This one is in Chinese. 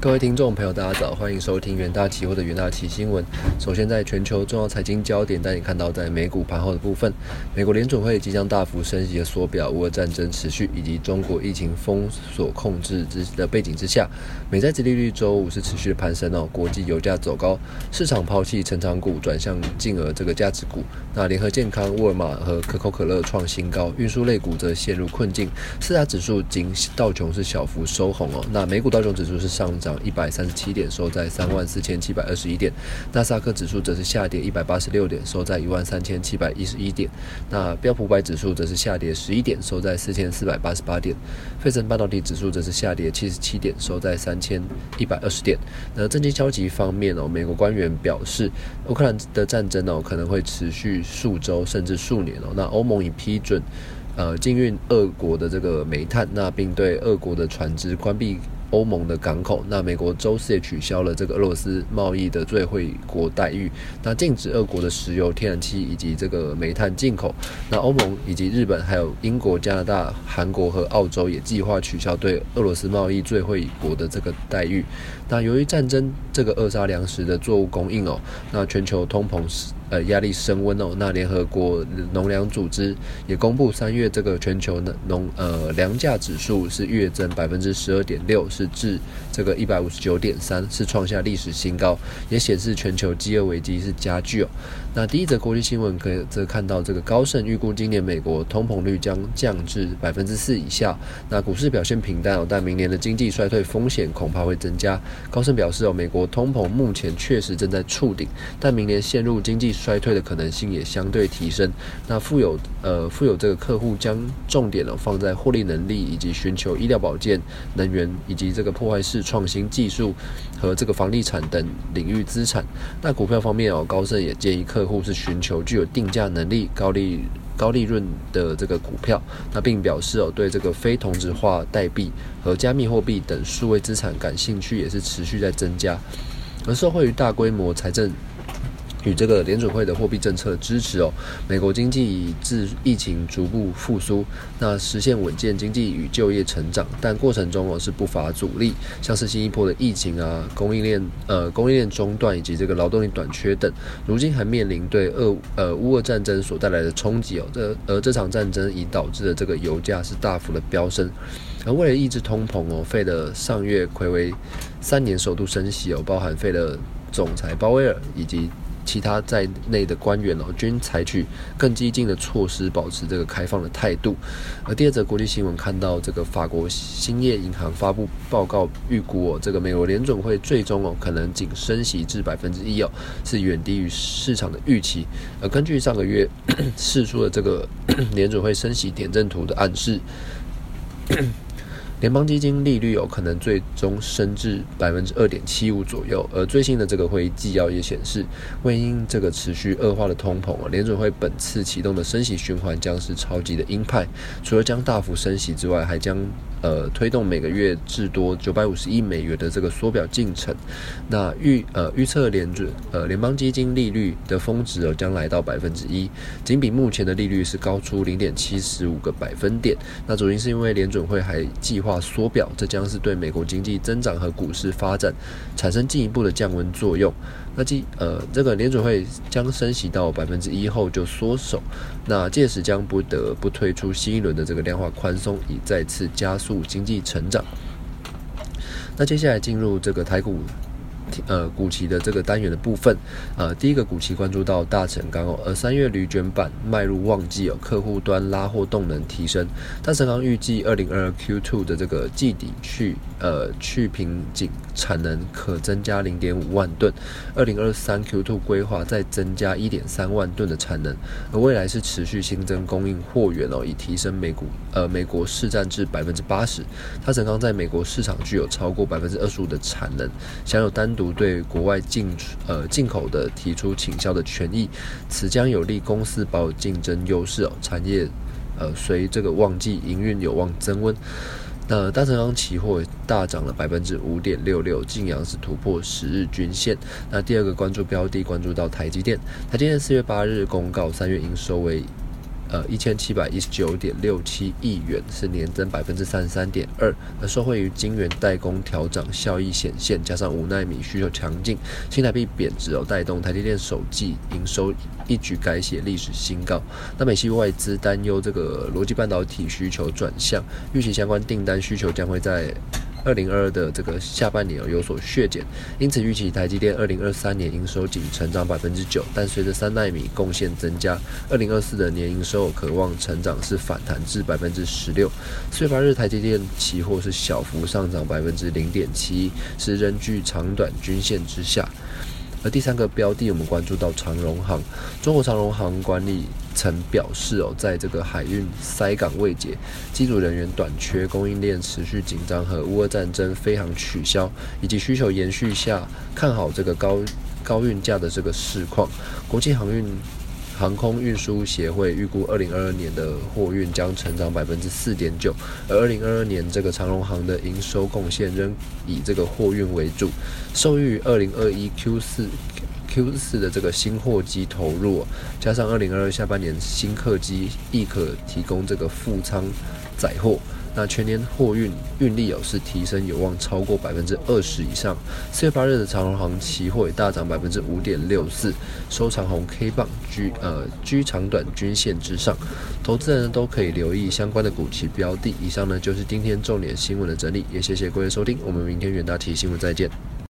各位听众朋友，大家早，欢迎收听元大期货的元大期新闻。首先，在全球重要财经焦点，带你看到在美股盘后的部分，美国联准会即将大幅升息的缩表，俄乌战争持续，以及中国疫情封锁控制之的背景之下，美债殖利率周五是持续的攀升哦。国际油价走高，市场抛弃成长股，转向进而这个价值股。那联合健康、沃尔玛和可口可乐创新高，运输类股则陷入困境。四大指数仅道琼是小幅收红哦。那美股道琼指数是上涨。涨一百三十七点，收在三万四千七百二十一点。纳斯克指数则是下跌一百八十六点，收在一万三千七百一十一点。那标普百指数则是下跌十一点，收在四千四百八十八点。费城半导体指数则是下跌七十七点，收在三千一百二十点。那政经消极方面哦，美国官员表示，乌克兰的战争哦可能会持续数周甚至数年哦。那欧盟已批准呃禁运俄国的这个煤炭，那并对俄国的船只关闭。欧盟的港口，那美国周四也取消了这个俄罗斯贸易的最惠国待遇，那禁止俄国的石油、天然气以及这个煤炭进口。那欧盟以及日本、还有英国、加拿大、韩国和澳洲也计划取消对俄罗斯贸易最惠国的这个待遇。那由于战争这个扼杀粮食的作物供应哦，那全球通膨呃压力升温哦。那联合国农粮组织也公布三月这个全球的农呃粮价指数是月增百分之十二点六。是至这个一百五十九点三，是创下历史新高，也显示全球饥饿危机是加剧哦。那第一则国际新闻可以则看到，这个高盛预估今年美国通膨率将降至百分之四以下。那股市表现平淡哦，但明年的经济衰退风险恐怕会增加。高盛表示哦，美国通膨目前确实正在触顶，但明年陷入经济衰退的可能性也相对提升。那富有呃富有这个客户将重点哦放在获利能力以及寻求医疗保健、能源以及这个破坏式创新技术和这个房地产等领域资产。那股票方面哦，高盛也建议客户是寻求具有定价能力、高利高利润的这个股票。那并表示哦，对这个非同质化代币和加密货币等数位资产感兴趣，也是持续在增加。而受惠于大规模财政。与这个联准会的货币政策支持哦，美国经济自疫情逐步复苏，那实现稳健经济与就业成长，但过程中哦是不乏阻力，像是新一波的疫情啊，供应链呃供应链中断以及这个劳动力短缺等，如今还面临对俄呃乌俄战争所带来的冲击哦，这而这场战争已导致的这个油价是大幅的飙升，而为了抑制通膨哦，费的上月魁为三年首度升息哦，包含费的总裁鲍威尔以及。其他在内的官员哦，均采取更激进的措施，保持这个开放的态度。而第二则国际新闻，看到这个法国兴业银行发布报告，预估哦，这个美国联准会最终哦，可能仅升息至百分之一哦，是远低于市场的预期。而根据上个月 释出的这个 联准会升息点阵图的暗示。联邦基金利率有可能最终升至百分之二点七五左右，而最新的这个会议纪要也显示，为因这个持续恶化的通膨，联准会本次启动的升息循环将是超级的鹰派，除了将大幅升息之外，还将。呃，推动每个月至多九百五十亿美元的这个缩表进程，那预呃预测联准呃联邦基金利率的峰值哦将来到百分之一，仅比目前的利率是高出零点七十五个百分点。那主因是因为联准会还计划化缩表，这将是对美国经济增长和股市发展产生进一步的降温作用。那即呃，这个联准会将升息到百分之一后就缩手，那届时将不得不推出新一轮的这个量化宽松，以再次加速经济成长。那接下来进入这个台股。呃，股期的这个单元的部分，呃，第一个股期关注到大成钢哦，而三月铝卷板迈入旺季哦，客户端拉货动能提升，大成钢预计二零二二 Q two 的这个季底去呃去瓶颈产能可增加零点五万吨，二零二三 Q two 规划再增加一点三万吨的产能，而未来是持续新增供应货源哦，以提升美股呃美国市占至百分之八十，大成钢在美国市场具有超过百分之二十五的产能，享有单。独对国外进呃进口的提出倾销的权益，此将有利公司保有竞争优势。产业呃随这个旺季营运有望增温。那大成钢期货大涨了百分之五点六六，晋阳是突破十日均线。那第二个关注标的关注到台积电，台积电四月八日公告三月营收为。呃一千七百一十九点六七亿元，是年增百分之三十三点二。而受惠于晶圆代工调涨效益显现，加上五纳米需求强劲，新台币贬值哦，带动台积电首季营收一举改写历史新高。那美系外资担忧这个逻辑半导体需求转向，预期相关订单需求将会在。二零二二的这个下半年有所削减，因此预期台积电二零二三年营收仅成长百分之九，但随着三纳米贡献增加，二零二四的年营收渴望成长是反弹至百分之十六。四月八日台积电期货是小幅上涨百分之零点七，是仍居长短均线之下。第三个标的，我们关注到长荣航，中国长荣航管理层表示哦，在这个海运塞港未解、机组人员短缺、供应链持续紧张和乌俄战争飞航取消以及需求延续下，看好这个高高运价的这个市况，国际航运。航空运输协会预估，二零二二年的货运将成长百分之四点九，而二零二二年这个长荣航的营收贡献仍以这个货运为主，受益于二零二一 Q 四 Q 四的这个新货机投入，加上二零二二下半年新客机亦可提供这个副仓载货。那全年货运运力有是提升，有望超过百分之二十以上。四月八日的长虹航期货也大涨百分之五点六四，收长红 K 棒居呃居长短均线之上。投资人都可以留意相关的股期标的。以上呢就是今天重点新闻的整理，也谢谢各位收听，我们明天远大提新闻再见。